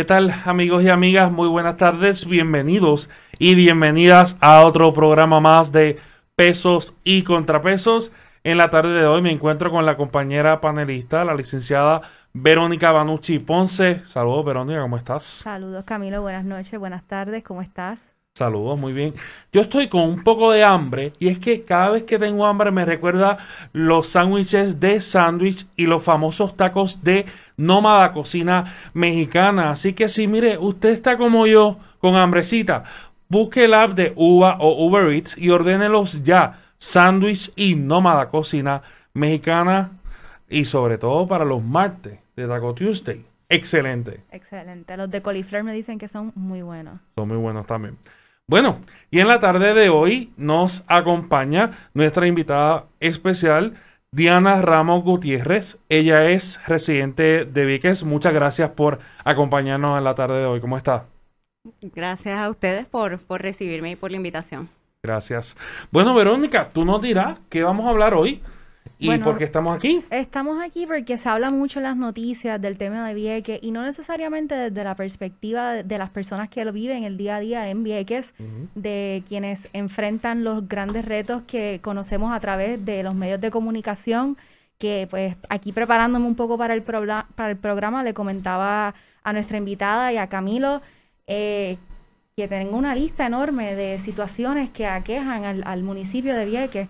¿Qué tal amigos y amigas? Muy buenas tardes, bienvenidos y bienvenidas a otro programa más de pesos y contrapesos. En la tarde de hoy me encuentro con la compañera panelista, la licenciada Verónica Banucci Ponce. Saludos Verónica, ¿cómo estás? Saludos Camilo, buenas noches, buenas tardes, ¿cómo estás? Saludos, muy bien. Yo estoy con un poco de hambre y es que cada vez que tengo hambre me recuerda los sándwiches de sándwich y los famosos tacos de nómada cocina mexicana. Así que si mire, usted está como yo con hambrecita, busque el app de Uva o Uber Eats y ordénelos ya. Sándwich y nómada cocina mexicana y sobre todo para los martes de Taco Tuesday. Excelente. Excelente. Los de coliflor me dicen que son muy buenos. Son muy buenos también. Bueno, y en la tarde de hoy nos acompaña nuestra invitada especial, Diana Ramos Gutiérrez. Ella es residente de Víquez. Muchas gracias por acompañarnos en la tarde de hoy. ¿Cómo está? Gracias a ustedes por, por recibirme y por la invitación. Gracias. Bueno, Verónica, tú nos dirás qué vamos a hablar hoy. ¿Y por qué estamos aquí? Estamos aquí porque se habla mucho en las noticias del tema de Vieques y no necesariamente desde la perspectiva de, las personas que lo viven el día a día en Vieques, de quienes enfrentan los grandes retos que conocemos a través de los medios de comunicación, que pues aquí preparándome un poco para el, para el programa le comentaba a nuestra invitada y a Camilo eh, que tengo una lista enorme de situaciones que aquejan al, al municipio de Vieques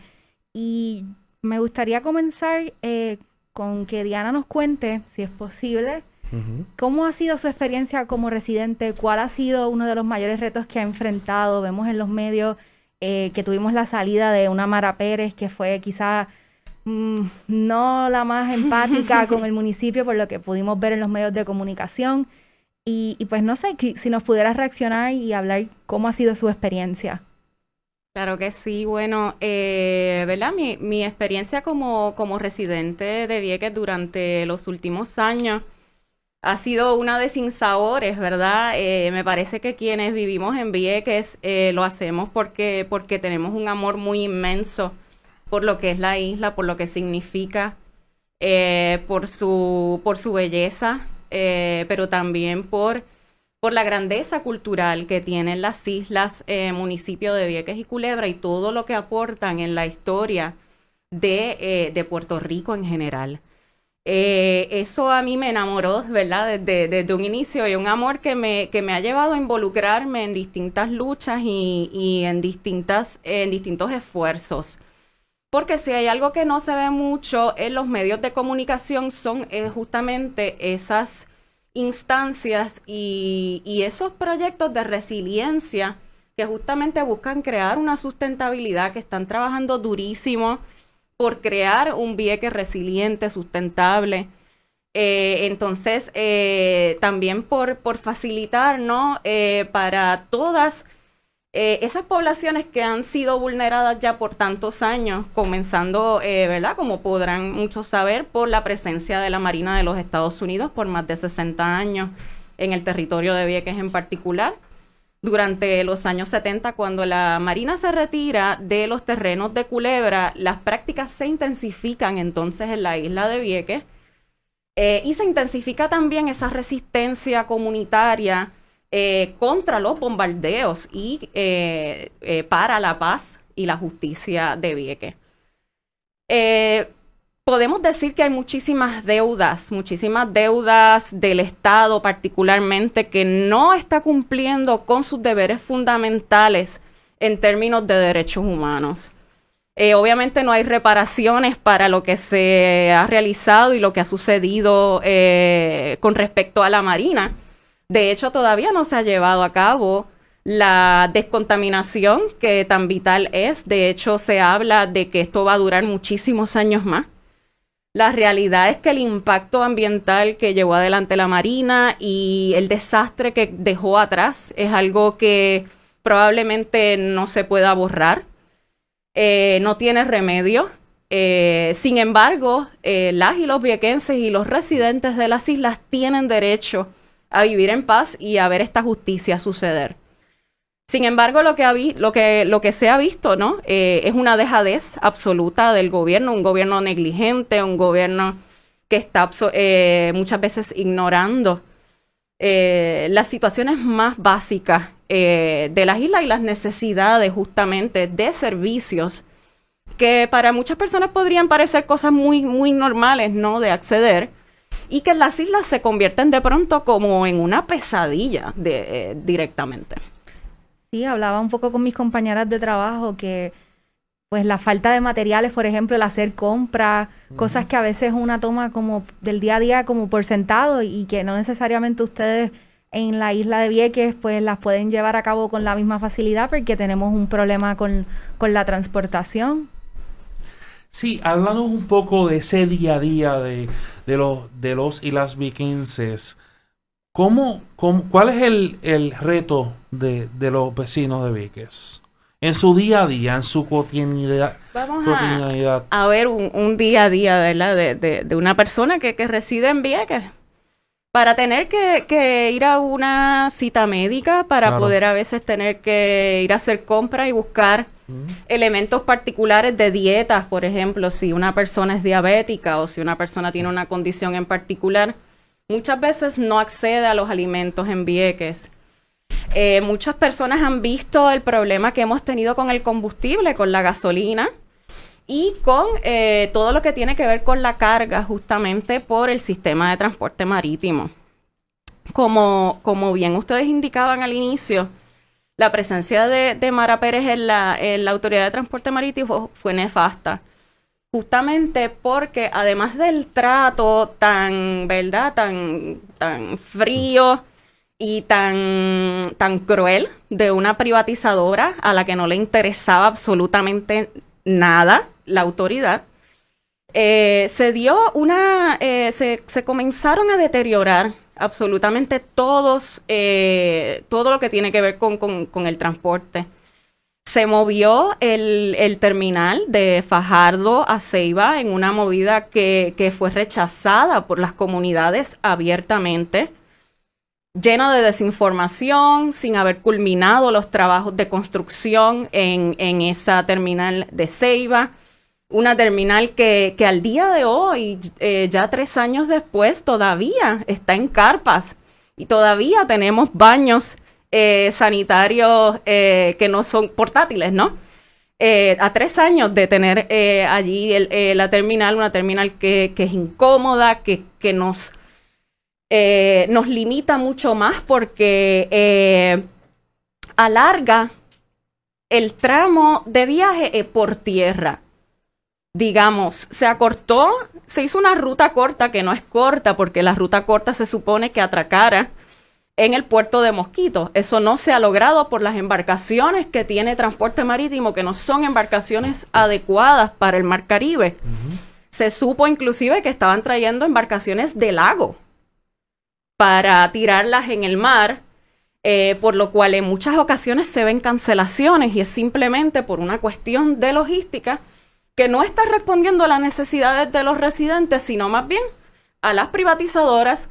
y me gustaría comenzar eh, con que Diana nos cuente, si es posible, cómo ha sido su experiencia como residente, cuál ha sido uno de los mayores retos que ha enfrentado. Vemos en los medios eh, que tuvimos la salida de una Mara Pérez, que fue quizá mm, no la más empática con el municipio, por lo que pudimos ver en los medios de comunicación. Y, y pues no sé, si nos pudieras reaccionar y hablar cómo ha sido su experiencia. Claro que sí, bueno, eh, ¿verdad? Mi, mi experiencia como, como residente de Vieques durante los últimos años ha sido una de sinsabores, ¿verdad? Eh, me parece que quienes vivimos en Vieques eh, lo hacemos porque, porque tenemos un amor muy inmenso por lo que es la isla, por lo que significa, eh, por, su, por su belleza, eh, pero también por por la grandeza cultural que tienen las islas, eh, municipio de Vieques y Culebra y todo lo que aportan en la historia de, eh, de Puerto Rico en general. Eh, eso a mí me enamoró, ¿verdad? Desde, desde, un inicio y un amor que me, que me ha llevado a involucrarme en distintas luchas y, y en, distintas, en distintos esfuerzos. Porque si hay algo que no se ve mucho en los medios de comunicación son justamente esas instancias y, esos proyectos de resiliencia que justamente buscan crear una sustentabilidad, que están trabajando durísimo por crear un vieque resiliente, sustentable. Eh, entonces, eh, también por, por facilitar, ¿no? Eh, para todas eh, esas poblaciones que han sido vulneradas ya por tantos años, comenzando, eh, ¿verdad? Como podrán muchos saber, por la presencia de la Marina de los Estados Unidos por más de 60 años en el territorio de Vieques en particular. Durante los años 70, cuando la Marina se retira de los terrenos de Culebra, las prácticas se intensifican entonces en la isla de Vieques eh, y se intensifica también esa resistencia comunitaria eh, contra los bombardeos y eh, eh, para la paz y la justicia de Vieques. podemos decir que hay muchísimas deudas, muchísimas deudas del Estado particularmente que no está cumpliendo con sus deberes fundamentales en términos de derechos humanos. obviamente no hay reparaciones para lo que se ha realizado y lo que ha sucedido con respecto a la Marina. De hecho, todavía no se ha llevado a cabo la descontaminación que tan vital es. De hecho, se habla de que esto va a durar muchísimos años más. La realidad es que el impacto ambiental que llevó adelante la Marina y el desastre que dejó atrás es algo que probablemente no se pueda borrar. Eh, no tiene remedio. Eh, sin embargo, eh, las y los viequenses y los residentes de las islas tienen derecho a vivir en paz y a ver esta justicia suceder. Sin embargo, lo que, lo que, lo que se ha visto ¿no? Eh, es una dejadez absoluta del gobierno, un gobierno negligente, un gobierno que está eh, muchas veces ignorando eh, las situaciones más básicas de las islas y las necesidades justamente de servicios que para muchas personas podrían parecer cosas muy, muy normales, ¿no? De acceder y que las islas se convierten de pronto como en una pesadilla de, directamente. Sí, hablaba un poco con mis compañeras de trabajo que pues la falta de materiales, por ejemplo, el hacer compras, cosas que a veces una toma como del día a día como por sentado y que no necesariamente ustedes en la isla de Vieques pues las pueden llevar a cabo con la misma facilidad porque tenemos un problema con, la transportación. Sí, háblanos un poco de ese día a día de, los, de los y las viquenses. ¿Cómo, cuál es el, el reto de, de, los vecinos de Vieques? en su día a día, en su cotidianidad. Vamos A, ver un, día a día, ¿verdad? De, de, una persona que, que, reside en Vieques. Para tener que, ir a una cita médica, para poder a veces tener que ir a hacer compras y buscar elementos particulares de dietas, por ejemplo, si una persona es diabética o si una persona tiene una condición en particular, muchas veces no accede a los alimentos en Vieques eh, muchas personas han visto el problema que hemos tenido con el combustible, con la gasolina y con eh, todo lo que tiene que ver con la carga justamente por el sistema de transporte marítimo. Como, como bien ustedes indicaban al inicio, la presencia de, Mara Pérez en la, en la, Autoridad de Transporte Marítimo fue nefasta. Justamente porque además del trato tan, ¿verdad? Tan, tan frío y tan, tan cruel de una privatizadora a la que no le interesaba absolutamente nada la autoridad, eh, se dio una, eh, se, comenzaron a deteriorar absolutamente todos, eh, todo lo que tiene que ver con, el transporte. Se movió el, terminal de Fajardo a Ceiba en una movida que, que fue rechazada por las comunidades abiertamente lleno de desinformación, sin haber culminado los trabajos de construcción en, esa terminal de Ceiba. Una terminal que, al día de hoy, eh, ya tres años después, todavía está en carpas y todavía tenemos baños eh, sanitarios eh, que no son portátiles, ¿no? a tres años de tener allí la terminal, una terminal que, es incómoda, que, que nos nos limita mucho más porque alarga el tramo de viaje por tierra. Digamos, se acortó, se hizo una ruta corta que no es corta porque la ruta corta se supone que atracara en el puerto de Mosquito. Eso no se ha logrado por las embarcaciones que tiene transporte marítimo, que no son embarcaciones adecuadas para el Mar Caribe. Se supo inclusive que estaban trayendo embarcaciones de lago para tirarlas en el mar, eh, por lo cual en muchas ocasiones se ven cancelaciones y es simplemente por una cuestión de logística que no está respondiendo a las necesidades de los residentes, sino más bien a las privatizadoras,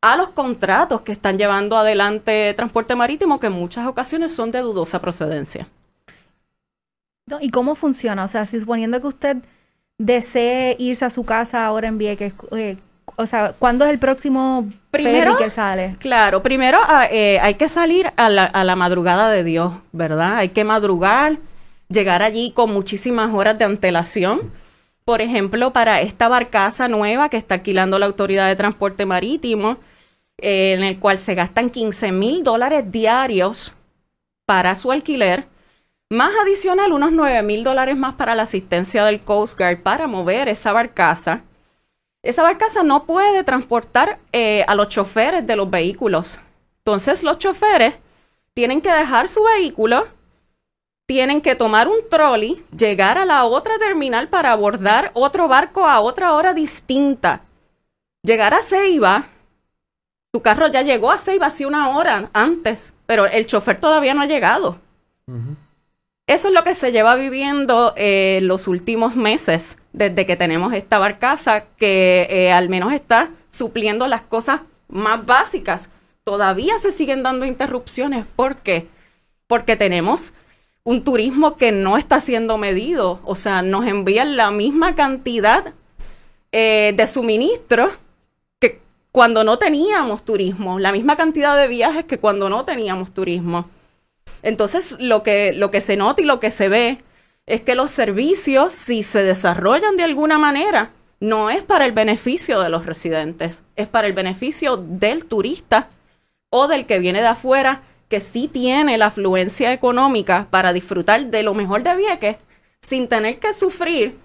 a los contratos que están llevando adelante transporte marítimo, que en muchas ocasiones son de dudosa procedencia. ¿Y cómo funciona? O sea, si suponiendo que usted desee irse a su casa ahora en Vieques, eh, o sea, ¿cuándo es el próximo primero que sale? Claro, primero ah, eh, hay que salir a la, a la madrugada de Dios, ¿verdad? Hay que madrugar, llegar allí con muchísimas horas de antelación. Por ejemplo, para esta barcaza nueva que está alquilando la Autoridad de Transporte Marítimo, eh, en el cual se gastan 15 mil dólares diarios para su alquiler, más adicional unos 9 mil dólares más para la asistencia del Coast Guard para mover esa barcaza esa barcaza no puede transportar eh, a los choferes de los vehículos. Entonces los choferes tienen que dejar su vehículo, tienen que tomar un trolley, llegar a la otra terminal para abordar otro barco a otra hora distinta. Llegar a Ceiba, tu carro ya llegó a Ceiba hace una hora antes, pero el chofer todavía no ha llegado. Eso es lo que se lleva viviendo eh, los últimos meses desde que tenemos esta barcaza que eh, al menos está supliendo las cosas más básicas. Todavía se siguen dando interrupciones. ¿Por qué? Porque tenemos un turismo que no está siendo medido. O sea, nos envían la misma cantidad eh, de suministros que cuando no teníamos turismo, la misma cantidad de viajes que cuando no teníamos turismo. Entonces, lo que, lo que se nota y lo que se ve es que los servicios, si se desarrollan de alguna manera, no es para el beneficio de los residentes, es para el beneficio del turista o del que viene de afuera, que sí tiene la afluencia económica para disfrutar de lo mejor de Vieques sin tener que sufrir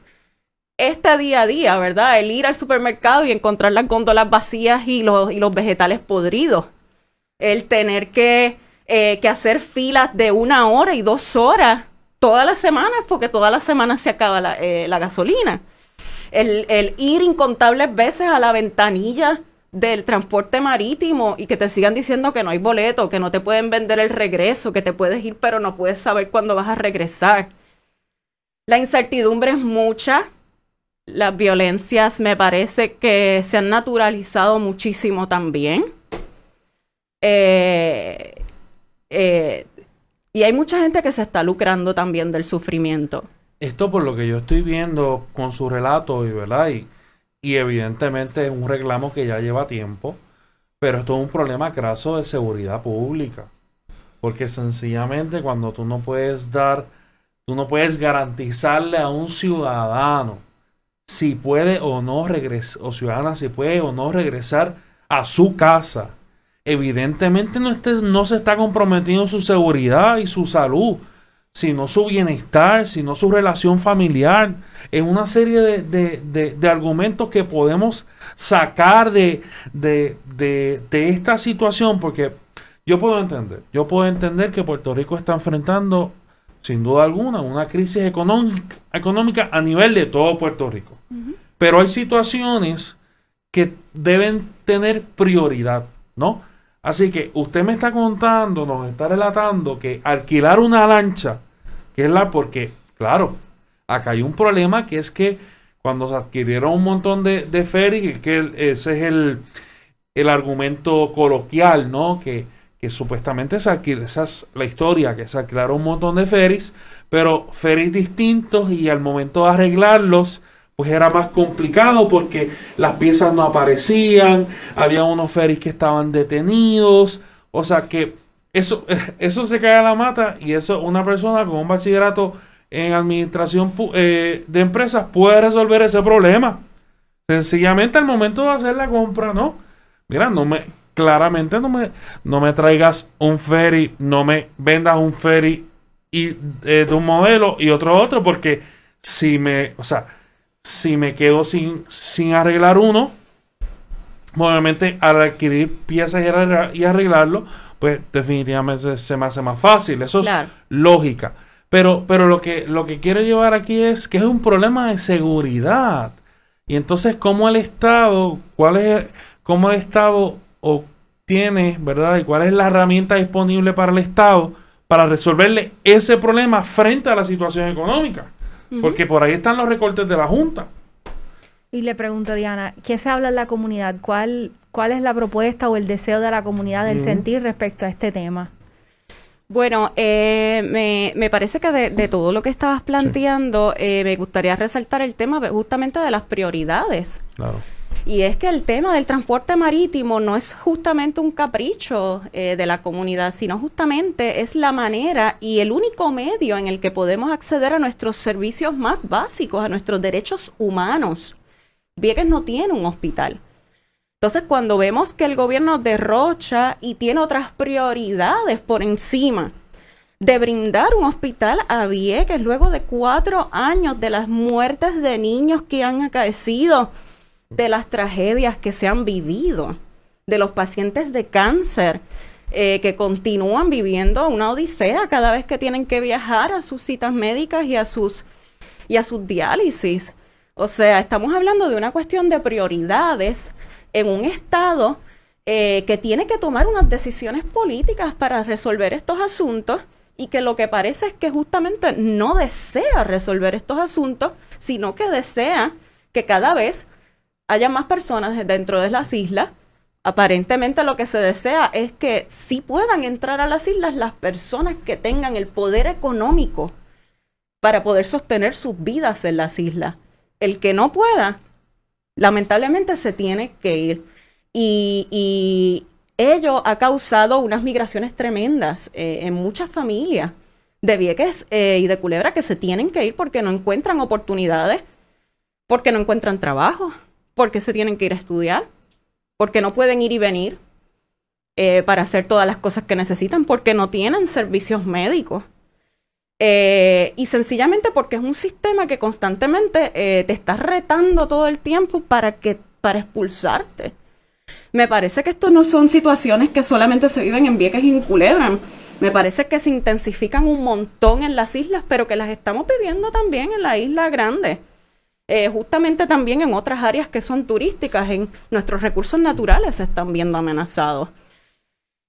este día a día, ¿verdad? El ir al supermercado y encontrar las góndolas vacías y los, y los vegetales podridos. El tener que, eh, que hacer filas de una hora y dos horas todas las semanas, porque todas las semanas se acaba la, eh, la gasolina. El, el, ir incontables veces a la ventanilla del transporte marítimo y que te sigan diciendo que no hay boleto, que no te pueden vender el regreso, que te puedes ir pero no puedes saber cuándo vas a regresar. La incertidumbre es mucha, las violencias me parece que se han naturalizado muchísimo también. Eh, eh, y hay mucha gente que se está lucrando también del sufrimiento. Esto por lo que yo estoy viendo con su relato, y verdad, y, y evidentemente es un reclamo que ya lleva tiempo, pero esto es un problema craso de seguridad pública. Porque sencillamente cuando tú no puedes dar, tú no puedes garantizarle a un ciudadano si puede o no regresar, o ciudadana si puede o no regresar a su casa. Evidentemente no, no se está comprometiendo su seguridad y su salud, sino su bienestar, sino su relación familiar. Es una serie de, argumentos que podemos sacar de, de, esta situación, porque yo puedo entender, yo puedo entender que Puerto Rico está enfrentando sin duda alguna, una crisis económica, económica a nivel de todo Puerto Rico. Pero hay situaciones que deben tener prioridad, ¿no? Así que usted me está contando, nos está relatando que alquilar una lancha, que es la porque, claro, acá hay un problema que es que cuando se adquirieron un montón de, de ferries, que ese es el, el argumento coloquial, ¿no? Que, que supuestamente se alquila, esa es la historia, que se alquilaron un montón de ferries, pero ferries distintos y al momento de arreglarlos, pues era más complicado porque las piezas no aparecían, había unos ferries que estaban detenidos, o sea que eso, eso se cae a la mata y eso una persona con un bachillerato en administración eh, de empresas puede resolver ese problema. Sencillamente al momento de hacer la compra, ¿no? Mira, no me, claramente no me, no me traigas un ferry, no me vendas un ferry y, eh, de un modelo y otro otro, porque si me, o sea, si me quedo sin, sin arreglar uno, obviamente al adquirir piezas y, arreglarlo, pues definitivamente se, me hace más fácil. Eso es lógica. Pero, pero lo que, lo que quiero llevar aquí es que es un problema de seguridad. Y entonces, ¿cómo el Estado, cuál es, cómo el Estado obtiene, ¿verdad? Y cuál es la herramienta disponible para el Estado para resolverle ese problema frente a la situación económica. Porque por ahí están los recortes de la Junta. Y le pregunto, Diana, ¿qué se habla en la comunidad? ¿Cuál, cuál es la propuesta o el deseo de la comunidad del sentir respecto a este tema? Bueno, eh, me, me, parece que de, todo lo que estabas planteando, eh, me gustaría resaltar el tema justamente de las prioridades. Claro. Y es que el tema del transporte marítimo no es justamente un capricho eh, de la comunidad, sino justamente es la manera y el único medio en el que podemos acceder a nuestros servicios más básicos, a nuestros derechos humanos. Vieques no tiene un hospital. Entonces, cuando vemos que el gobierno derrocha y tiene otras prioridades por encima de brindar un hospital a Vieques luego de cuatro años de las muertes de niños que han acaecido, de las tragedias que se han vivido, de los pacientes de cáncer eh, que continúan viviendo una odisea cada vez que tienen que viajar a sus citas médicas y a sus, y a sus diálisis. O sea, estamos hablando de una cuestión de prioridades en un Estado eh, que tiene que tomar unas decisiones políticas para resolver estos asuntos y que lo que parece es que justamente no desea resolver estos asuntos, sino que desea que cada vez haya más personas dentro de las islas. Aparentemente lo que se desea es que sí puedan entrar a las islas las personas que tengan el poder económico para poder sostener sus vidas en las islas. El que no pueda, lamentablemente se tiene que ir. y, ello ha causado unas migraciones tremendas eh, en muchas familias de Vieques eh, y de Culebra que se tienen que ir porque no encuentran oportunidades, porque no encuentran trabajo, porque se tienen que ir a estudiar, porque no pueden ir y venir eh, para hacer todas las cosas que necesitan, porque no tienen servicios médicos. y sencillamente porque es un sistema que constantemente te está retando todo el tiempo para que para expulsarte. Me parece que esto no son situaciones que solamente se viven en Vieques y en Culebra. Me parece que se intensifican un montón en las islas, pero que las estamos viviendo también en la isla grande. Eh, justamente también en otras áreas que son turísticas, en nuestros recursos naturales se están viendo amenazados.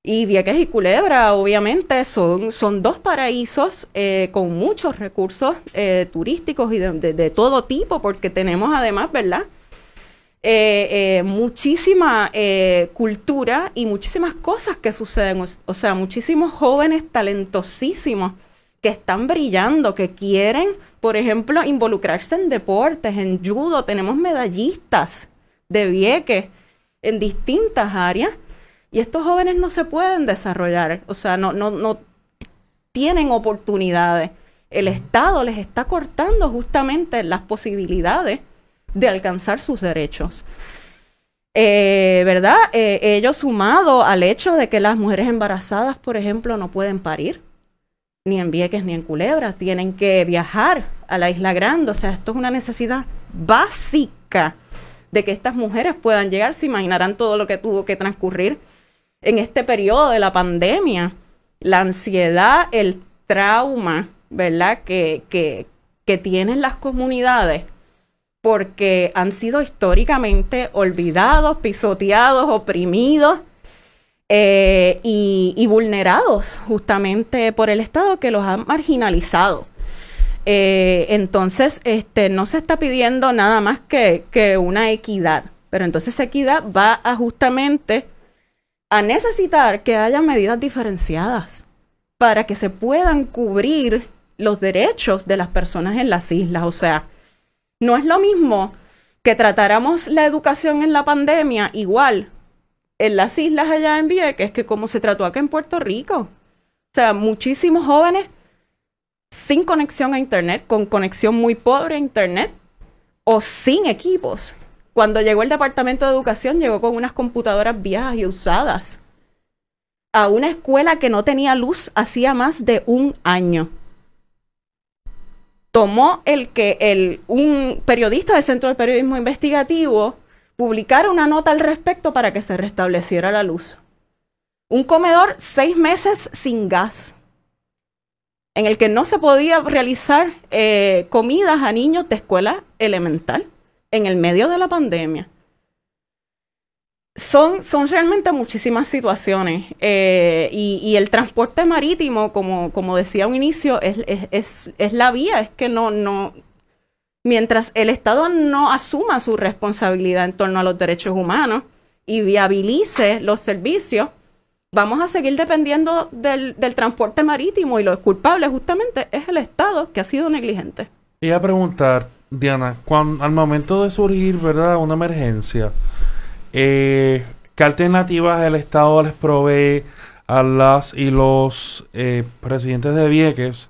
Y Vieques y Culebra, obviamente, son, son dos paraísos eh, con muchos recursos eh, turísticos y de, todo tipo, porque tenemos además, ¿verdad? Muchísima cultura y muchísimas cosas que suceden. O, sea, muchísimos jóvenes talentosísimos que están brillando, que quieren, por ejemplo, involucrarse en deportes, en judo. Tenemos medallistas de Vieques en distintas áreas y estos jóvenes no se pueden desarrollar, o sea, no, no, no tienen oportunidades. El Estado les está cortando justamente las posibilidades de alcanzar sus derechos. Eh, ¿Verdad? Eh, ello sumado al hecho de que las mujeres embarazadas, por ejemplo, no pueden parir, ni en Vieques ni en Culebra, tienen que viajar a la Isla Grande. O sea, esto es una necesidad básica de que estas mujeres puedan llegar. Se imaginarán todo lo que tuvo que transcurrir en este periodo de la pandemia. La ansiedad, el trauma, ¿verdad? Que, que, que tienen las comunidades porque han sido históricamente olvidados, pisoteados, oprimidos eh, y, vulnerados justamente por el Estado que los ha marginalizado. Eh, entonces, este, no se está pidiendo nada más que, que una equidad, pero entonces esa equidad va a justamente a necesitar que haya medidas diferenciadas para que se puedan cubrir los derechos de las personas en las islas. O sea, no es lo mismo que tratáramos la educación en la pandemia igual en las islas allá en Vieques que como se trató acá en Puerto Rico. O sea, muchísimos jóvenes sin conexión a Internet, con conexión muy pobre a Internet o sin equipos. Cuando llegó el Departamento de Educación, llegó con unas computadoras viejas y usadas a una escuela que no tenía luz hacía más de un año tomó el que el, un periodista del Centro de Periodismo Investigativo publicara una nota al respecto para que se restableciera la luz. Un comedor seis meses sin gas, en el que no se podía realizar eh, comidas a niños de escuela elemental en el medio de la pandemia son, son realmente muchísimas situaciones eh, y, el transporte marítimo, como, como decía un inicio, es, es, es, la vía, es que no, no, mientras el Estado no asuma su responsabilidad en torno a los derechos humanos y viabilice los servicios, vamos a seguir dependiendo del, transporte marítimo y lo culpable justamente es el Estado que ha sido negligente. Y a preguntar, Diana, al momento de surgir ¿verdad? una emergencia, eh, ¿Qué alternativas el Estado les provee a las y los eh, presidentes de Vieques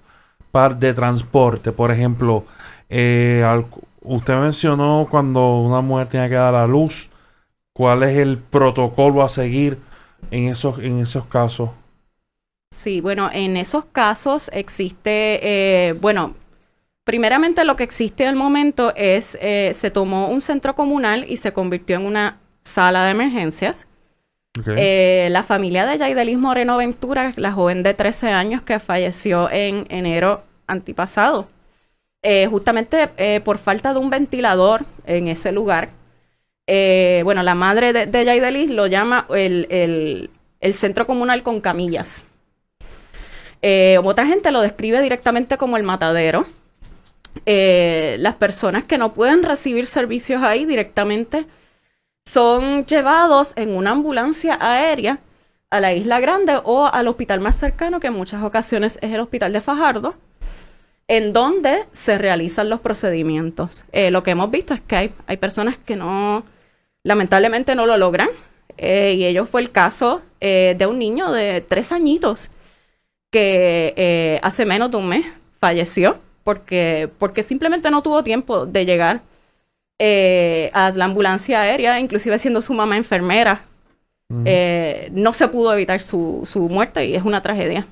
para, de transporte? Por ejemplo, eh, usted mencionó cuando una mujer tiene que dar a luz, ¿cuál es el protocolo a seguir en esos, en esos casos? Sí, bueno, en esos casos existe, eh, bueno, primeramente lo que existe al momento es, se tomó un centro comunal y se convirtió en una sala de emergencias. Eh, la familia de Yaidelis Moreno Ventura, la joven de 13 años que falleció en enero antipasado, eh, justamente eh, por falta de un ventilador en ese lugar. bueno, la madre de, de Yaidelis lo llama el, el, centro comunal con camillas. otra gente lo describe directamente como el matadero. las personas que no pueden recibir servicios ahí directamente son llevados en una ambulancia aérea a la Isla Grande o al hospital más cercano, que en muchas ocasiones es el hospital de Fajardo, en donde se realizan los procedimientos. Eh, lo que hemos visto es que hay, personas que no, lamentablemente no lo logran. Eh, y ello fue el caso eh, de un niño de tres añitos que hace menos de un mes falleció porque, porque simplemente no tuvo tiempo de llegar a la ambulancia aérea, inclusive siendo su mamá enfermera. no se pudo evitar su, su, muerte y es una tragedia.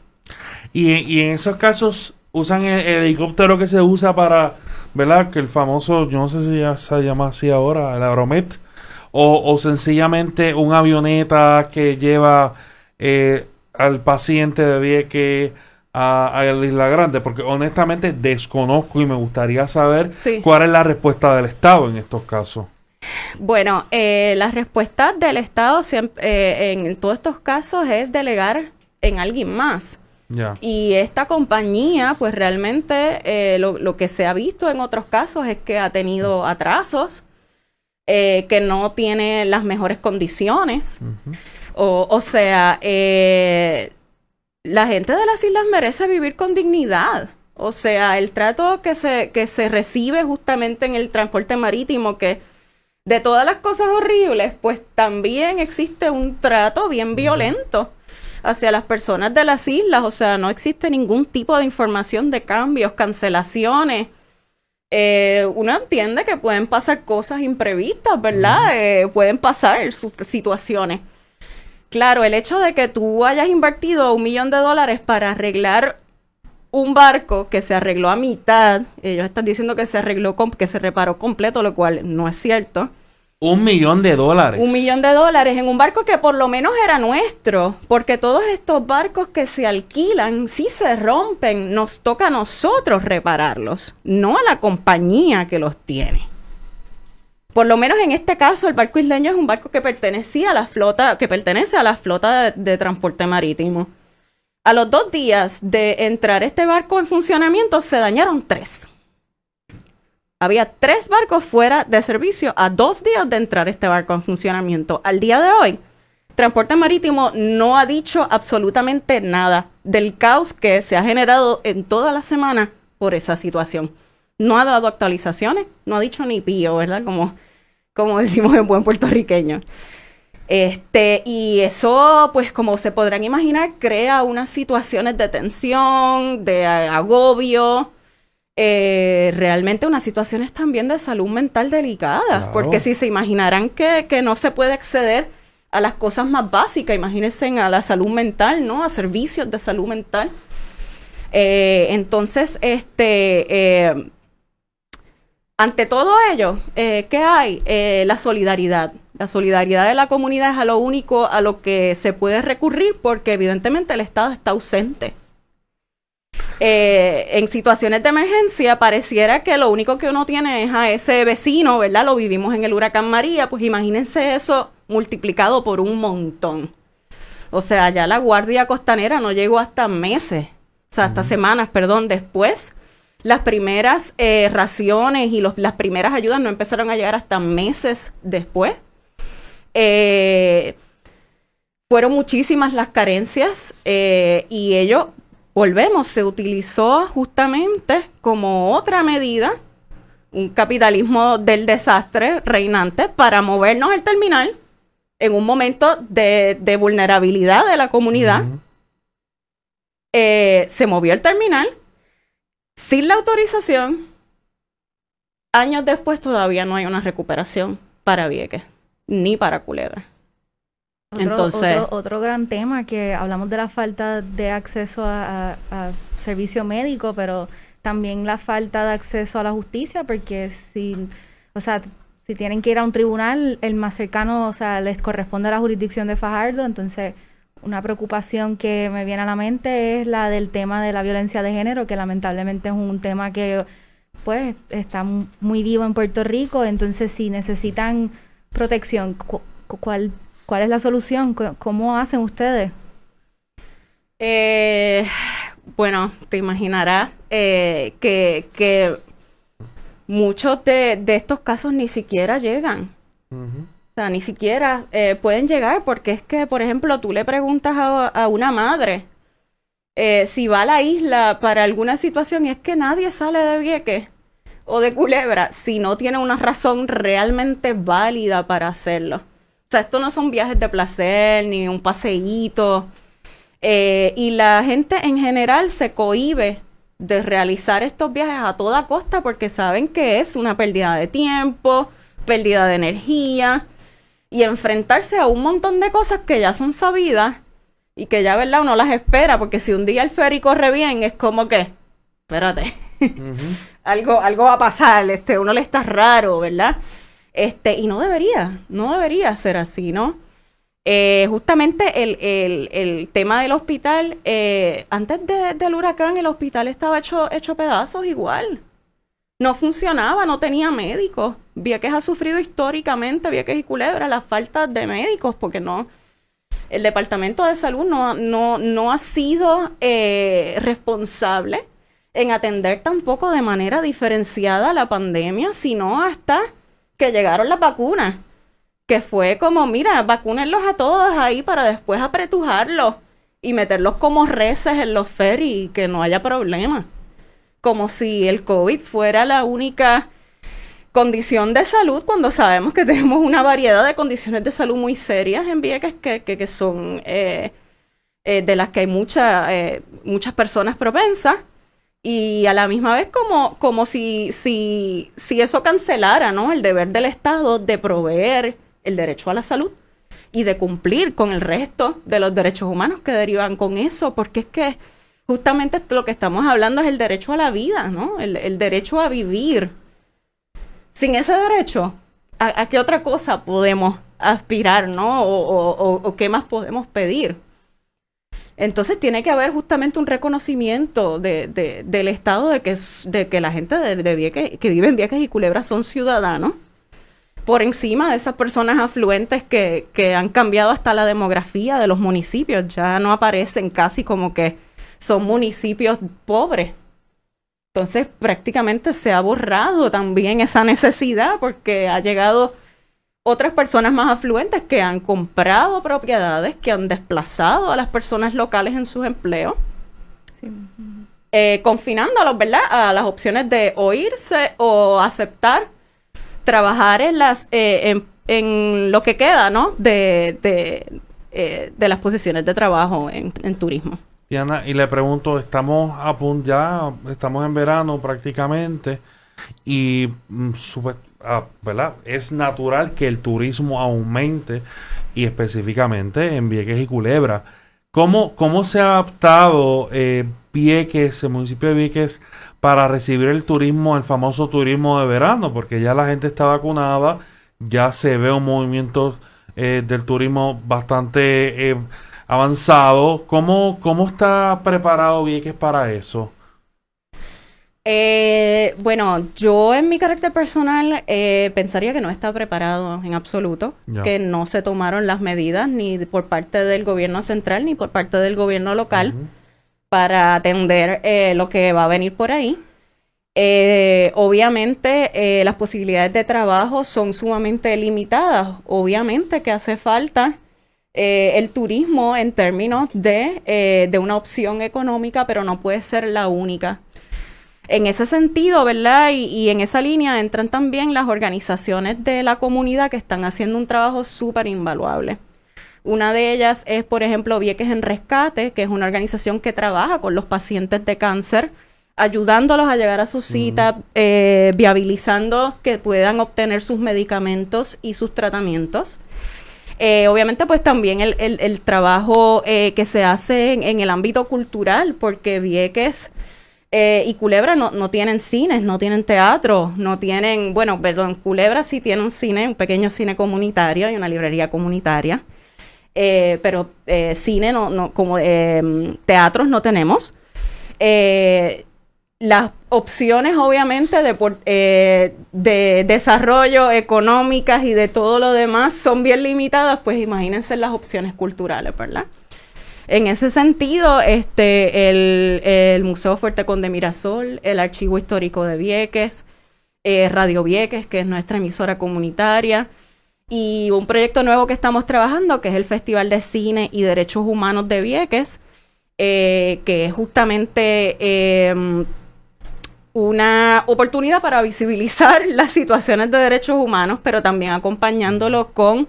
Y, y en esos casos usan el, helicóptero que se usa para, ¿verdad? Que el famoso, yo no sé si ya se llama así ahora, el Aeromet o, sencillamente una avioneta que lleva eh, al paciente de Vieques a, a, la Isla Grande, porque honestamente desconozco y me gustaría saber cuál es la respuesta del Estado en estos casos. Bueno, eh, la respuesta del Estado siempre, eh, en todos estos casos es delegar en alguien más. Y esta compañía, pues realmente lo, lo, que se ha visto en otros casos es que ha tenido atrasos eh, que no tiene las mejores condiciones. o, sea, eh, la gente de las islas merece vivir con dignidad. O sea, el trato que se, que se recibe justamente en el transporte marítimo, que de todas las cosas horribles, pues también existe un trato bien violento hacia las personas de las islas. O sea, no existe ningún tipo de información de cambios, cancelaciones eh, uno entiende que pueden pasar cosas imprevistas, ¿verdad? Eh, pueden pasar sus situaciones. Claro, el hecho de que tú hayas invertido un millón de dólares para arreglar un barco que se arregló a mitad, ellos están diciendo que se arregló, que se reparó completo, lo cual no es cierto. Un millón de dólares. Un millón de dólares en un barco que por lo menos era nuestro, porque todos estos barcos que se alquilan, si se rompen, nos toca a nosotros repararlos, no a la compañía que los tiene. Por lo menos en este caso, el barco isleño es un barco que pertenecía a la flota, que pertenece a la flota de, de transporte marítimo. A los dos días de entrar este barco en funcionamiento, se dañaron tres. Había tres barcos fuera de servicio a dos días de entrar este barco en funcionamiento. Al día de hoy, Transporte Marítimo no ha dicho absolutamente nada del caos que se ha generado en toda la semana por esa situación. No ha dado actualizaciones, no ha dicho ni pío, ¿verdad? Como, como decimos en buen puertorriqueño. Este, y eso, pues como se podrán imaginar, crea unas situaciones de tensión, de agobio, eh, realmente unas situaciones también de salud mental delicadas, porque si se imaginarán que, no se puede acceder a las cosas más básicas, imagínense a la salud mental, ¿no? A servicios de salud mental. Eh, entonces, este, eh, ante todo ello, ¿qué hay? la solidaridad. La solidaridad de la comunidad es a lo único a lo que se puede recurrir porque evidentemente el Estado está ausente. Eh, en situaciones de emergencia pareciera que lo único que uno tiene es a ese vecino, ¿verdad? Lo vivimos en el huracán María, pues imagínense eso multiplicado por un montón. O sea, ya la Guardia Costanera no llegó hasta meses, o sea, hasta semanas, perdón, después. Las primeras eh, raciones y las primeras ayudas no empezaron a llegar hasta meses después. Eh, fueron muchísimas las carencias y ello volvemos, se utilizó justamente como otra medida, un capitalismo del desastre reinante para movernos el terminal en un momento de, vulnerabilidad de la comunidad. Eh, se movió el terminal sin la autorización. Años después todavía no hay una recuperación para Vieques ni para Culebra. Otro, Entonces, otro, gran tema que hablamos de la falta de acceso a, servicio médico, pero también la falta de acceso a la justicia, porque si, o sea, si tienen que ir a un tribunal, el más cercano, o sea, les corresponde a la jurisdicción de Fajardo, entonces una preocupación que me viene a la mente es la del tema de la violencia de género, que lamentablemente es un tema que pues está muy vivo en Puerto Rico, entonces si necesitan protección, ¿cuál ¿Cuál es la solución? ¿Cómo hacen ustedes? Eh, bueno, te imaginarás eh, que, muchos de, estos casos ni siquiera llegan. O sea, ni siquiera eh, pueden llegar porque es que, por ejemplo, tú le preguntas a, una madre si va a la isla para alguna situación y es que nadie sale de Vieques o de Culebra si no tiene una razón realmente válida para hacerlo. Sea, esto no son viajes de placer ni un paseíto. Eh, y la gente en general se cohíbe de realizar estos viajes a toda costa porque saben que es una pérdida de tiempo, pérdida de energía y enfrentarse a un montón de cosas que ya son sabidas y que ya, ¿verdad? Uno las espera porque si un día el ferry corre bien es como que, espérate, algo, algo va a pasar, este, uno le está raro, ¿verdad? Este, y no debería, no debería ser así, ¿no? Eh, justamente el, tema del hospital, eh, antes del huracán, el hospital estaba hecho, hecho pedazos igual. No funcionaba, no tenía médicos. Vieques ha sufrido históricamente, Vieques y Culebra, la falta de médicos, porque no, el Departamento de Salud no, no, no ha sido eh, responsable en atender tampoco de manera diferenciada la pandemia, sino hasta que llegaron las vacunas que fue como, mira, vacúnenlos a todos ahí para después apretujarlos y meterlos como reces en los ferries y que no haya problema. Como si el COVID fuera la única condición de salud cuando sabemos que tenemos una variedad de condiciones de salud muy serias en Vieques que, que, son eh, eh, de las que hay eh, muchas personas propensas y a la misma vez como, como si, si, si eso cancelara ¿no? el deber del Estado de proveer el derecho a la salud y de cumplir con el resto de los derechos humanos que derivan con eso, porque es que justamente lo que estamos hablando es el derecho a la vida, ¿no? El, derecho a vivir. Sin ese derecho, ¿a, qué otra cosa podemos aspirar, ¿no? O, qué más podemos pedir. Entonces tiene que haber justamente un reconocimiento de, del Estado de que, de la gente de, de que vive en Vieques y Culebras son ciudadanos por encima de esas personas afluentes que, que han cambiado hasta la demografía de los municipios. Ya no aparecen casi como que son municipios pobres. Entonces prácticamente se ha borrado también esa necesidad porque ha llegado otras personas más afluentes que han comprado propiedades, que han desplazado a las personas locales en sus empleos, eh, confinándolos, ¿verdad? A las opciones de oírse o aceptar trabajar en las eh, en, lo que queda, ¿no? De, de, eh, las posiciones de trabajo en, turismo. Diana, y le pregunto, estamos a punto ya, estamos en verano prácticamente, y mm, ah. Es natural que el turismo aumente, y específicamente en Vieques y Culebra. ¿Cómo, cómo se ha adaptado eh, Vieques, el municipio de Vieques, para recibir el turismo, el famoso turismo de verano, porque ya la gente está vacunada, ya se ve un movimiento eh, del turismo bastante eh, avanzado. ¿Cómo, ¿Cómo está preparado Vieques para eso? Eh, bueno, yo en mi carácter personal pensaría que no está preparado en absoluto, que no se tomaron las medidas ni por parte del gobierno central ni por parte del gobierno local para atender eh, lo que va a venir por ahí. Eh, obviamente eh, las posibilidades de trabajo son sumamente limitadas. Obviamente que hace falta el turismo en términos de, de, una opción económica, pero no puede ser la única. En ese sentido, ¿verdad? Y, y en esa línea entran también las organizaciones de la comunidad que están haciendo un trabajo súper invaluable. Una de ellas es, por ejemplo, Vieques en Rescate, que es una organización que trabaja con los pacientes de cáncer, ayudándolos a llegar a su cita, eh, viabilizando que puedan obtener sus medicamentos y sus tratamientos. Eh, obviamente, pues también el, trabajo eh, que se hace en, el ámbito cultural, porque Vieques y Culebra no, no, tienen cines, no tienen teatro, no tienen, bueno, perdón, Culebra sí tiene un cine, un pequeño cine comunitario y una librería comunitaria. Eh, pero eh, cine no, no como eh, teatros no tenemos. las opciones obviamente de, de desarrollo económicas y de todo lo demás son bien limitadas, pues imagínense las opciones culturales, ¿verdad? En ese sentido, este, el, el Museo Fuerte Conde Mirasol, el Archivo Histórico de Vieques, Radio Vieques, que es nuestra emisora comunitaria, y un proyecto nuevo que estamos trabajando, que es el Festival de Cine y Derechos Humanos de Vieques, eh, que es justamente em, una oportunidad para visibilizar las situaciones de derechos humanos, pero también acompañándolo con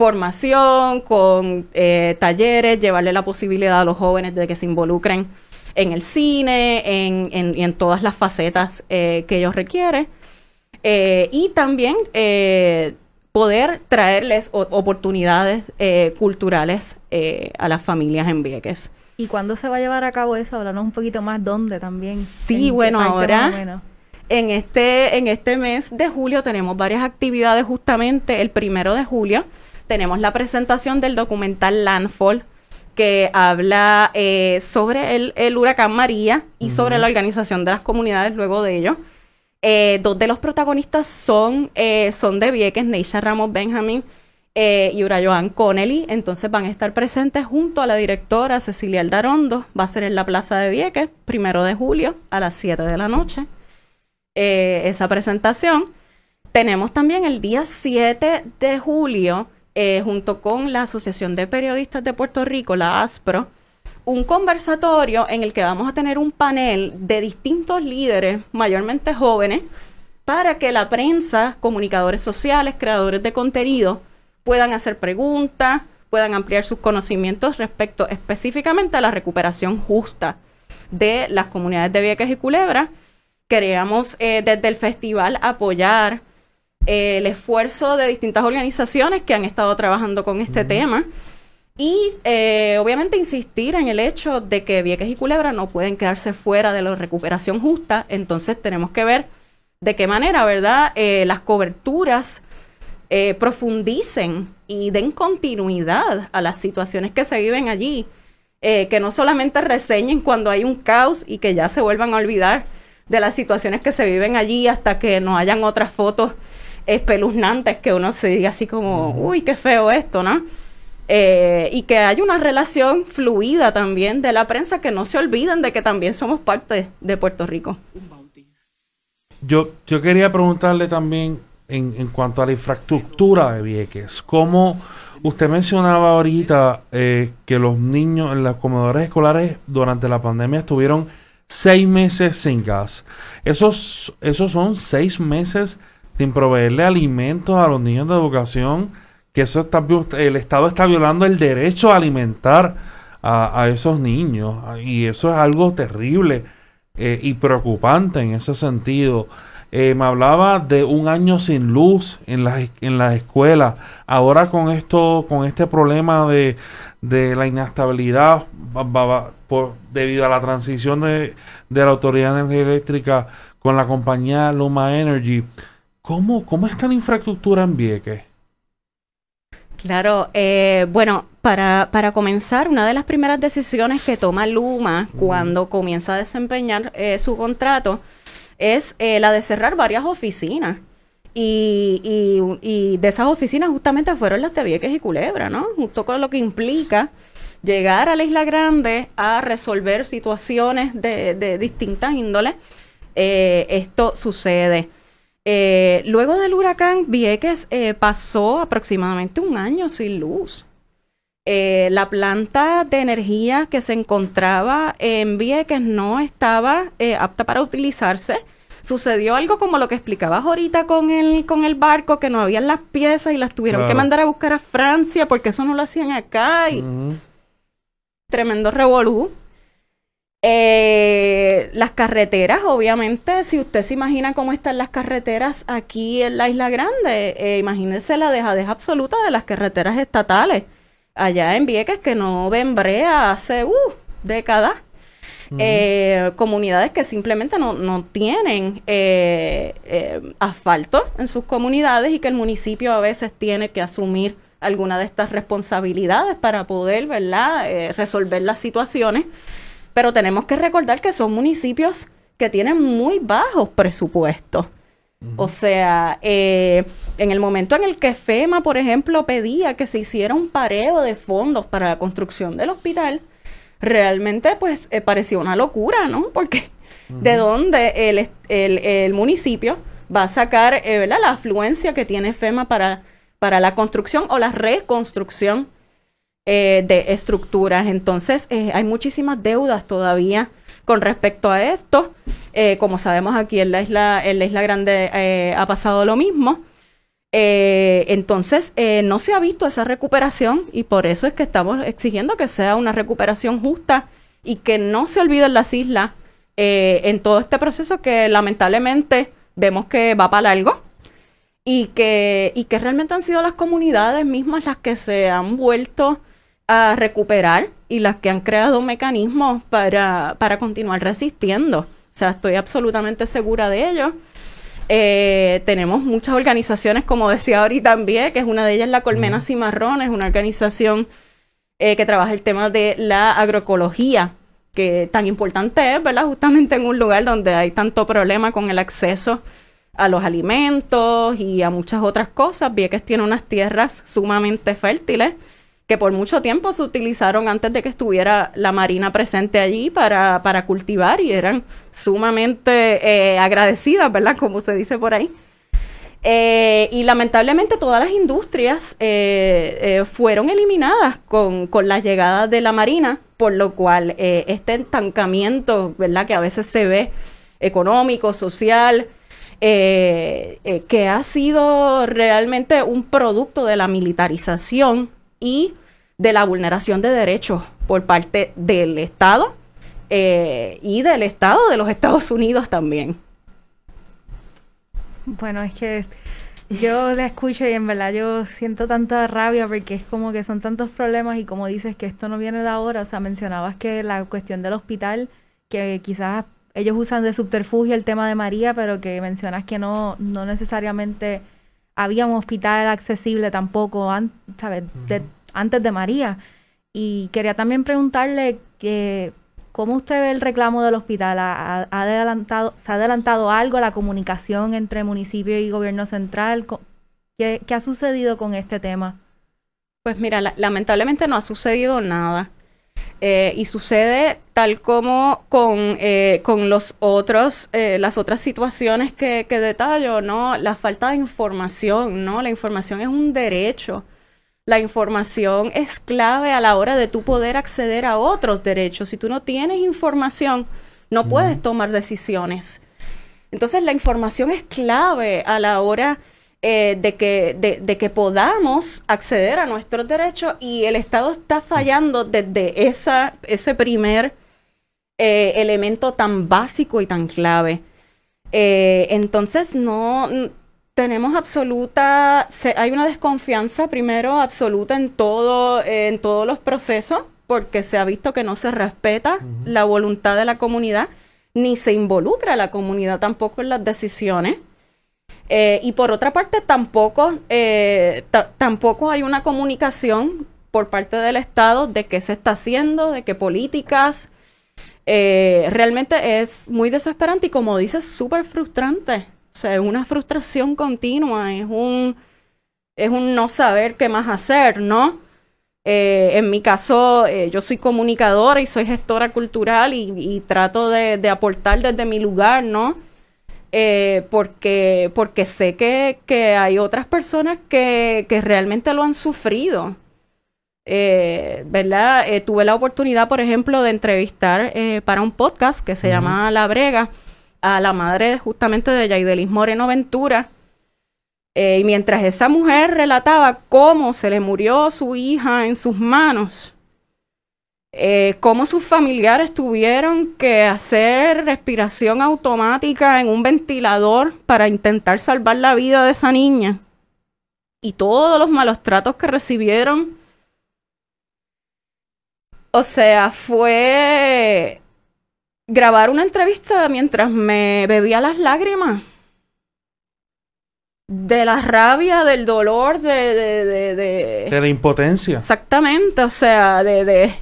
formación, con eh, talleres, llevarle la posibilidad a los jóvenes de que se involucren en el cine, en, en, en todas las facetas eh, que ellos requieren. Eh, y también eh, poder traerles oportunidades eh, culturales a las familias en Vieques. ¿Y cuándo se va a llevar a cabo eso? Háblanos un poquito más dónde también. Sí, bueno, ahora en este, en este mes de julio tenemos varias actividades justamente. El primero de julio tenemos la presentación del documental Landfall que habla eh, sobre el, el, huracán María y sobre la organización de las comunidades luego de ello. Eh, dos de los protagonistas son, eh, son de Vieques, Neisha Ramos Benjamin y Urayoan Connelly. Entonces van a estar presentes junto a la directora Cecilia Aldarondo. Va a ser en la Plaza de Vieques, primero de julio, a las 7 de la noche. Esa presentación. Tenemos también el día 7 de julio, eh, junto con la Asociación de Periodistas de Puerto Rico, la ASPRO, un conversatorio en el que vamos a tener un panel de distintos líderes, mayormente jóvenes, para que la prensa, comunicadores sociales, creadores de contenido, puedan hacer preguntas, puedan ampliar sus conocimientos respecto específicamente a la recuperación justa de las comunidades de Vieques y Culebra. Queríamos eh, desde el festival apoyar eh, el esfuerzo de distintas organizaciones que han estado trabajando con este tema. Y eh, obviamente insistir en el hecho de que Vieques y Culebra no pueden quedarse fuera de la recuperación justa, entonces tenemos que ver de qué manera, ¿verdad? Eh, las coberturas eh, profundicen y den continuidad a las situaciones que se viven allí, que no solamente reseñen cuando hay un caos y que ya se vuelvan a olvidar de las situaciones que se viven allí hasta que no hayan otras fotos espeluznantes que uno se diga así como, uy, qué feo esto, ¿no? Eh, y que haya una relación fluida también de la prensa, que no se olviden de que también somos parte de Puerto Rico. Yo, yo quería preguntarle también en, en cuanto a la infraestructura de Vieques, ¿cómo usted mencionaba ahorita eh, que los niños en los comedores escolares durante la pandemia estuvieron seis meses sin gas? Esos, esos son seis meses sin proveerle alimentos a los niños de educación que eso está, el Estado está violando el derecho a alimentar a, esos niños y eso es algo terrible eh, y preocupante en ese sentido. Eh, me hablaba de un año sin luz en las en la escuelas. Ahora con esto, con este problema de, de la inestabilidad debido a la transición de, de, la Autoridad Energía Eléctrica con la compañía Luma Energy, ¿cómo, cómo está la infraestructura en Vieques? Claro, eh, bueno, para, para, comenzar, una de las primeras decisiones que toma Luma cuando comienza a desempeñar eh, su contrato es eh, la de cerrar varias oficinas. Y, y, y, de esas oficinas justamente fueron las de Vieques y Culebra, ¿no? Justo con lo que implica llegar a la Isla Grande a resolver situaciones de, de distintas índoles. esto sucede. Eh, luego del huracán, Vieques eh, pasó aproximadamente un año sin luz. Eh, la planta de energía que se encontraba en Vieques no estaba apta para utilizarse. Sucedió algo como lo que explicabas ahorita con el, con el barco, que no habían las piezas y las tuvieron claro. que mandar a buscar a Francia porque eso no lo hacían acá. Y... Uh -huh. Tremendo revolú. Eh, las carreteras, obviamente, si usted se imagina cómo están las carreteras aquí en la Isla Grande, eh, imagínese la dejadez absoluta de las carreteras estatales allá en Vieques que no ven brea hace uh, décadas. Uh -huh. eh, comunidades que simplemente no, no tienen eh, eh, asfalto en sus comunidades y que el municipio a veces tiene que asumir alguna de estas responsabilidades para poder ¿verdad? Eh, resolver las situaciones pero tenemos que recordar que son municipios que tienen muy bajos presupuestos. Uh -huh. O sea, eh, en el momento en el que FEMA, por ejemplo, pedía que se hiciera un pareo de fondos para la construcción del hospital, realmente pues eh, parecía una locura, ¿no? Porque uh -huh. de dónde el, el, el, municipio va a sacar eh, ¿verdad? la afluencia que tiene FEMA para, para la construcción o la reconstrucción eh, de estructuras. Entonces, eh, hay muchísimas deudas todavía con respecto a esto. Eh, como sabemos aquí en la isla, en la isla Grande eh, ha pasado lo mismo. Entonces, no se ha visto esa recuperación y por eso es que estamos exigiendo que sea una recuperación justa y que no se olviden las islas en todo este proceso que lamentablemente vemos que va para largo y que, y que realmente han sido las comunidades mismas las que se han vuelto a recuperar y las que han creado mecanismos para, para continuar resistiendo. O sea, estoy absolutamente segura de ello. Eh, tenemos muchas organizaciones, como decía ahorita también, que es una de ellas la Colmena Cimarrón, es una organización eh, que trabaja el tema de la agroecología, que tan importante es, ¿verdad? Justamente en un lugar donde hay tanto problema con el acceso a los alimentos y a muchas otras cosas. Vieques tiene unas tierras sumamente fértiles que por mucho tiempo se utilizaron antes de que estuviera la Marina presente allí para, para cultivar y eran sumamente eh, agradecidas, ¿verdad? Como se dice por ahí. Eh, y lamentablemente todas las industrias eh, fueron eliminadas con, con, la llegada de la Marina, por lo cual este estancamiento, ¿verdad? Que a veces se ve económico, social, que ha sido realmente un producto de la militarización y de la vulneración de derechos por parte del Estado eh, y del Estado de los Estados Unidos también. Bueno, es que yo la escucho y en verdad yo siento tanta rabia porque es como que son tantos problemas y como dices que esto no viene de ahora, o sea, mencionabas que la cuestión del hospital, que quizás ellos usan de subterfugio el tema de María, pero que mencionas que no, no necesariamente había un hospital accesible tampoco, ¿sabes? antes de María. Y quería también preguntarle que cómo usted ve el reclamo del hospital. ¿Ha, adelantado, ¿Se ha adelantado algo la comunicación entre municipio y gobierno central? ¿Qué, ha sucedido con este tema? Pues mira, lamentablemente no ha sucedido nada. Eh, y sucede tal como con, eh, con los otros, eh, las otras situaciones que, que detallo, ¿no? La falta de información, ¿no? La información es un derecho la información es clave a la hora de tú poder acceder a otros derechos. Si tú no tienes información, no puedes tomar decisiones. Entonces la información es clave a la hora eh, de, que, de, que podamos acceder a nuestros derechos y el Estado está fallando desde esa, ese primer eh, elemento tan básico y tan clave. Eh, entonces no tenemos absoluta, hay una desconfianza primero absoluta en todo, en todos los procesos, porque se ha visto que no se respeta la voluntad de la comunidad, ni se involucra a la comunidad tampoco en las decisiones. Eh, y por otra parte, tampoco, eh, tampoco hay una comunicación por parte del Estado de qué se está haciendo, de qué políticas. Eh, realmente es muy desesperante y como dices, súper frustrante o sea, es una frustración continua, es un, es un no saber qué más hacer, ¿no? En mi caso, yo soy comunicadora y soy gestora cultural y, trato de, aportar desde mi lugar, ¿no? Eh, porque, porque sé que, que, hay otras personas que, que, realmente lo han sufrido. ¿Verdad? tuve la oportunidad, por ejemplo, de entrevistar para un podcast que se llama La Brega a la madre justamente de Yaidelis Moreno Ventura. Eh, y mientras esa mujer relataba cómo se le murió su hija en sus manos, eh, cómo sus familiares tuvieron que hacer respiración automática en un ventilador para intentar salvar la vida de esa niña, y todos los malos tratos que recibieron. O sea, fue grabar una entrevista mientras me bebía las lágrimas. De la rabia, del dolor, de... De, de, de, la impotencia. Exactamente, o sea, de,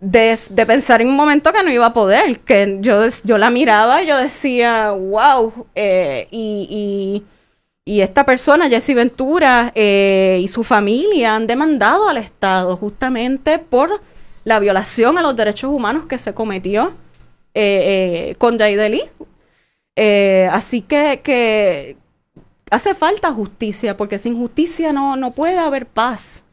de, pensar en un momento que no iba a poder, que yo, yo la miraba y yo decía, wow, eh, y, y, esta persona, Jesse Ventura, eh, y su familia han demandado al Estado justamente por la violación a los derechos humanos que se cometió eh, con Jaideli. Así que, que, hace falta justicia, porque sin justicia no, no puede haber paz.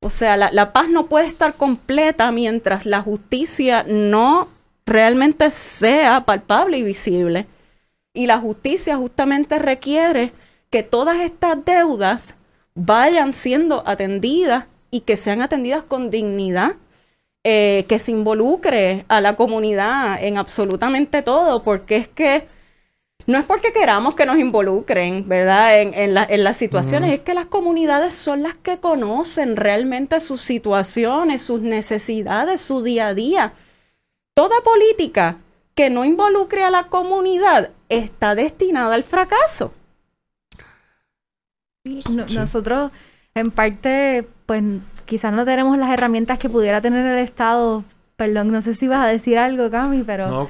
O sea, la, paz no puede estar completa mientras la justicia no realmente sea palpable y visible. Y la justicia justamente requiere que todas estas deudas vayan siendo atendidas y que sean atendidas con dignidad, eh, que se involucre a la comunidad en absolutamente todo, porque es que no es porque queramos que nos involucren, ¿verdad? En, en, en las situaciones, es que las comunidades son las que conocen realmente sus situaciones, sus necesidades, su día a día. Toda política que no involucre a la comunidad está destinada al fracaso. Nosotros, en parte, pues quizás no tenemos las herramientas que pudiera tener el Estado Perdón, no sé si vas a decir algo, Cami, pero,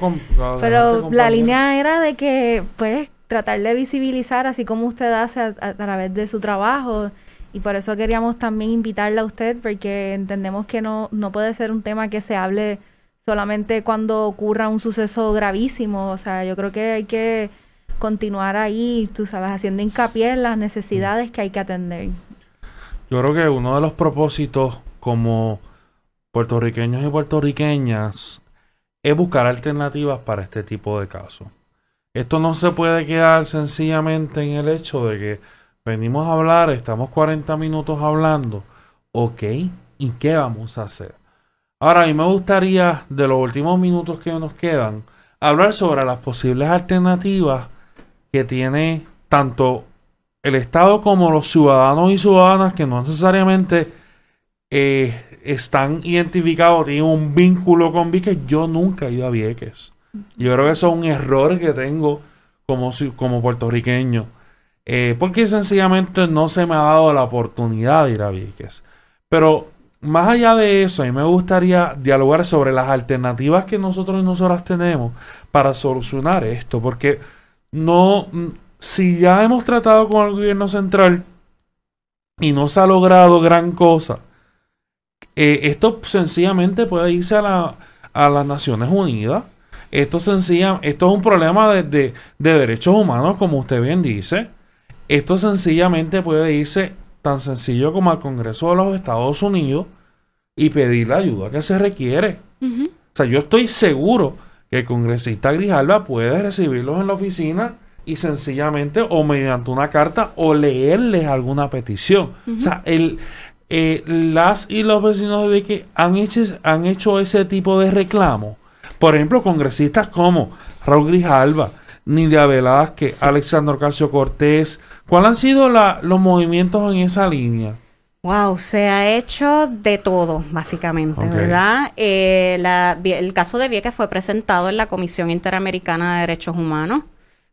pero la línea era de que, pues, tratar de visibilizar, así como usted hace a, través de su trabajo, y por eso queríamos también invitarla a usted, porque entendemos que no, no puede ser un tema que se hable solamente cuando ocurra un suceso gravísimo, o sea, yo creo que hay que continuar ahí, tú sabes, haciendo hincapié en las necesidades que hay que atender. Yo creo que uno de los propósitos como puertorriqueños y puertorriqueñas es buscar alternativas para este tipo de casos. Esto no se puede quedar sencillamente en el hecho de que venimos a hablar, estamos 40 minutos hablando, ok, ¿y qué vamos a hacer? Ahora, a mí me gustaría, de los últimos minutos que nos quedan, hablar sobre las posibles alternativas que tiene tanto el Estado como los ciudadanos y ciudadanas que no necesariamente eh, están identificados, tienen un vínculo con Vieques. Yo nunca he ido a Vieques. Yo creo que eso es un error que tengo como, como puertorriqueño. Eh, porque sencillamente no se me ha dado la oportunidad de ir a Vieques. Pero más allá de eso, a mí me gustaría dialogar sobre las alternativas que nosotros y nosotras tenemos para solucionar esto. Porque no, si ya hemos tratado con el gobierno central y no se ha logrado gran cosa, eh, esto sencillamente puede irse a, la, a las Naciones Unidas. Esto, sencilla, esto es un problema de, de, derechos humanos, como usted bien dice. Esto sencillamente puede irse tan sencillo como al Congreso de los Estados Unidos y pedir la ayuda que se requiere. O sea, yo estoy seguro que el congresista Grijalva puede recibirlos en la oficina y sencillamente o mediante una carta o leerles alguna petición. O sea, el, eh, las y los vecinos de Vieques han hecho, han hecho ese tipo de reclamo. Por ejemplo, congresistas como Raúl Grijalva, Nidia Velázquez, Alexandro Casio Cortés. ¿Cuáles han sido los movimientos en esa línea? Wow, se ha hecho de todo, básicamente, ¿verdad? Eh, el caso de Vieques fue presentado en la Comisión Interamericana de Derechos Humanos.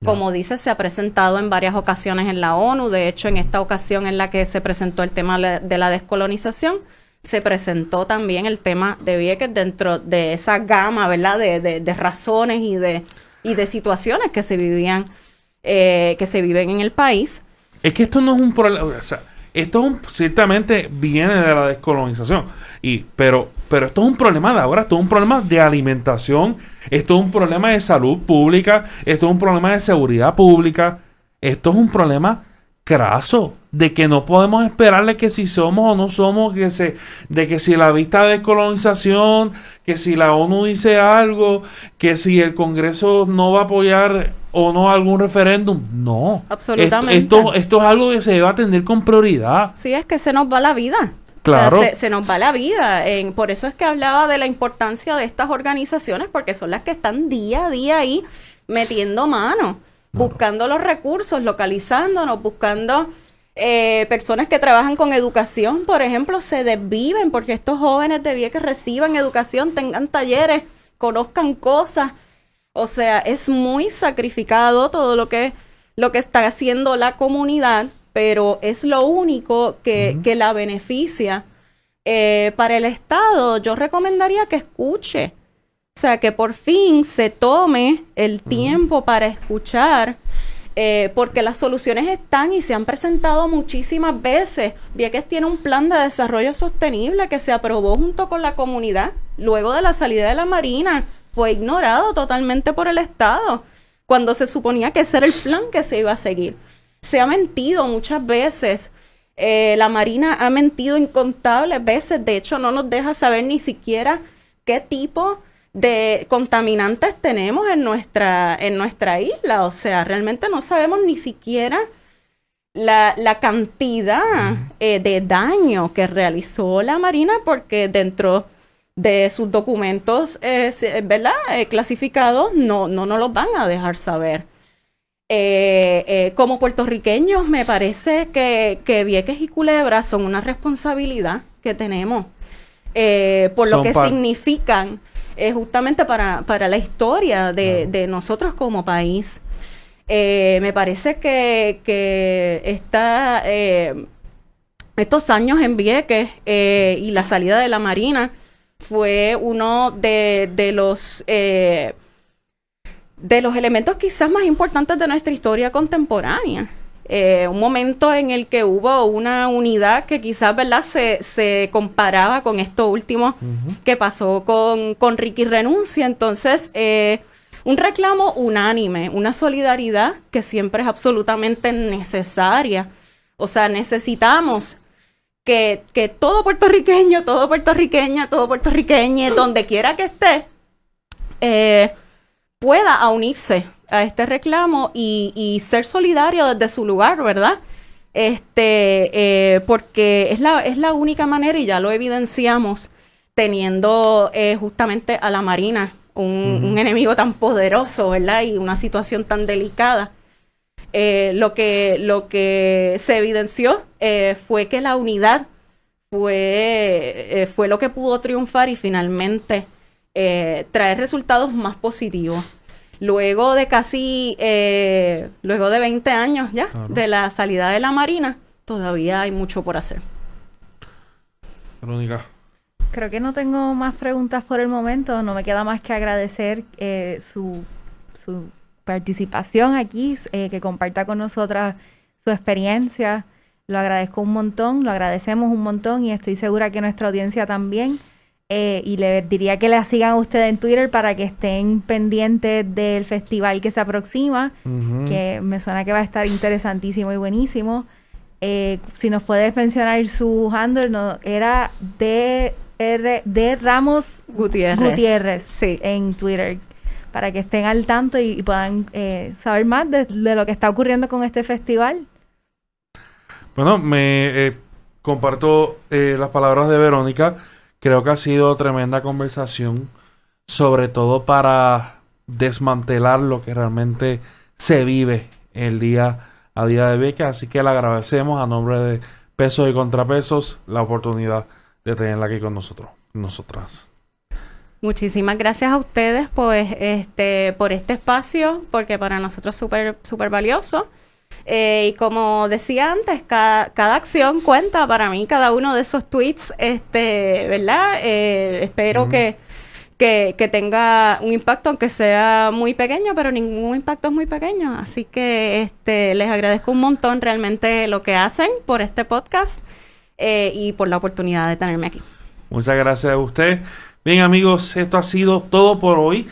Como dice, se ha presentado en varias ocasiones en la ONU. De hecho, en esta ocasión en la que se presentó el tema de la descolonización, se presentó también el tema de Vieques dentro de esa gama, ¿verdad? De, de, razones y de, y de situaciones que se vivían, eh, que se viven en el país. Es que esto no es un problema, o sea, esto ciertamente viene de la descolonización, y, pero, pero esto es un problema de ahora, esto es un problema de alimentación, esto es un problema de salud pública, esto es un problema de seguridad pública, esto es un problema craso de que no podemos esperarle que si somos o no somos, que se, de que si la vista de descolonización, que si la ONU dice algo, que si el Congreso no va a apoyar o no algún referéndum. No. Absolutamente. Esto, esto, es algo que se debe atender con prioridad. Sí, es que se nos va la vida. Claro. se, nos va la vida. En, por eso es que hablaba de la importancia de estas organizaciones, porque son las que están día a día ahí metiendo mano, buscando los recursos, localizándonos, buscando eh, personas que trabajan con educación, por ejemplo, se desviven porque estos jóvenes de que reciban educación, tengan talleres, conozcan cosas o sea, es muy sacrificado todo lo que, lo que está haciendo la comunidad, pero es lo único que, la beneficia. Eh, para el Estado, yo recomendaría que escuche. O sea, que por fin se tome el tiempo para escuchar, eh, porque las soluciones están y se han presentado muchísimas veces. Vieques tiene un plan de desarrollo sostenible que se aprobó junto con la comunidad luego de la salida de la Marina fue ignorado totalmente por el Estado, cuando se suponía que ese era el plan que se iba a seguir. Se ha mentido muchas veces. Eh, la Marina ha mentido incontables veces. De hecho, no nos deja saber ni siquiera qué tipo de contaminantes tenemos en nuestra, en nuestra isla. O sea, realmente no sabemos ni siquiera la, cantidad eh, de daño que realizó la Marina porque dentro de sus documentos, eh, ¿verdad? Eh, clasificados, no, no nos los van a dejar saber. como puertorriqueños, me parece que, que, Vieques y Culebra son una responsabilidad que tenemos por lo que significan justamente para, para, la historia de, de nosotros como país. Eh, me parece que, que eh, estos años en Vieques eh, y la salida de la Marina fue uno de, de los de los elementos quizás más importantes de nuestra historia contemporánea. Un momento en el que hubo una unidad que quizás ¿verdad? Se, se comparaba con esto último que pasó con, con Ricky Renuncia. Entonces, un reclamo unánime, una solidaridad que siempre es absolutamente necesaria. O sea, necesitamos que, todo puertorriqueño, todo puertorriqueña, todo puertorriqueño, donde quiera que esté, eh, pueda unirse a este reclamo y, ser solidario desde su lugar, ¿verdad? Este, eh, porque es la, es la única manera, y ya lo evidenciamos, teniendo eh, justamente a la Marina un, enemigo tan poderoso, ¿verdad? Y una situación tan delicada. Eh, lo, que, lo que se evidenció eh, fue que la unidad fue, fue lo que pudo triunfar y finalmente traer resultados más positivos. Luego de casi, luego de 20 años ya de la salida de la Marina, todavía hay mucho por hacer. Verónica. Creo que no tengo más preguntas por el momento. No me queda más que agradecer eh, su, su, participación aquí, eh, que comparta con nosotras su experiencia. Lo agradezco un montón, lo agradecemos un montón y estoy segura que nuestra audiencia también. Eh, y le diría que la sigan a ustedes en Twitter para que estén pendientes del festival que se aproxima, que me suena que va a estar interesantísimo y buenísimo. si nos puedes mencionar su handle, no, era de R de Ramos Gutiérrez, sí. en Twitter para que estén al tanto y, puedan eh, saber más de, lo que está ocurriendo con este festival. Bueno, me eh, comparto eh, las palabras de Verónica. Creo que ha sido tremenda conversación, sobre todo para desmantelar lo que realmente se vive el día a día de beca. Así que le agradecemos a nombre de Pesos y Contrapesos la oportunidad de tenerla aquí con nosotros, nosotras. Muchísimas gracias a ustedes pues, este, por este espacio, porque para nosotros es súper valioso. Eh, y como decía antes, cada, acción cuenta para mí, cada uno de esos tweets, este, ¿verdad? Eh, espero que, que, que, tenga un impacto, aunque sea muy pequeño, pero ningún impacto es muy pequeño. Así que este, les agradezco un montón realmente lo que hacen por este podcast. Eh, y por la oportunidad de tenerme aquí. Muchas gracias a usted. Bien amigos, esto ha sido todo por hoy.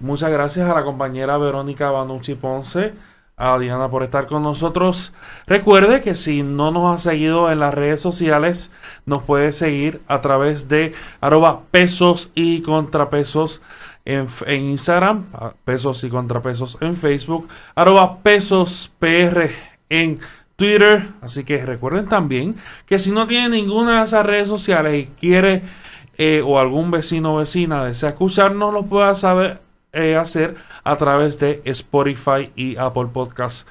Muchas gracias a la compañera Verónica Banucci Ponce, a Diana por estar con nosotros. Recuerde que si no nos ha seguido en las redes sociales, nos puede seguir a través de arroba pesos y contrapesos en, Instagram, pesos y contrapesos en Facebook, arroba pesos PR en Twitter. Así que recuerden también que si no tiene ninguna de esas redes sociales y quiere eh, o algún vecino o vecina desea escucharnos, lo pueda saber eh, hacer a través de Spotify y Apple Podcasts.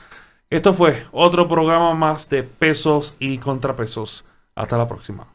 Esto fue otro programa más de pesos y contrapesos. Hasta la próxima.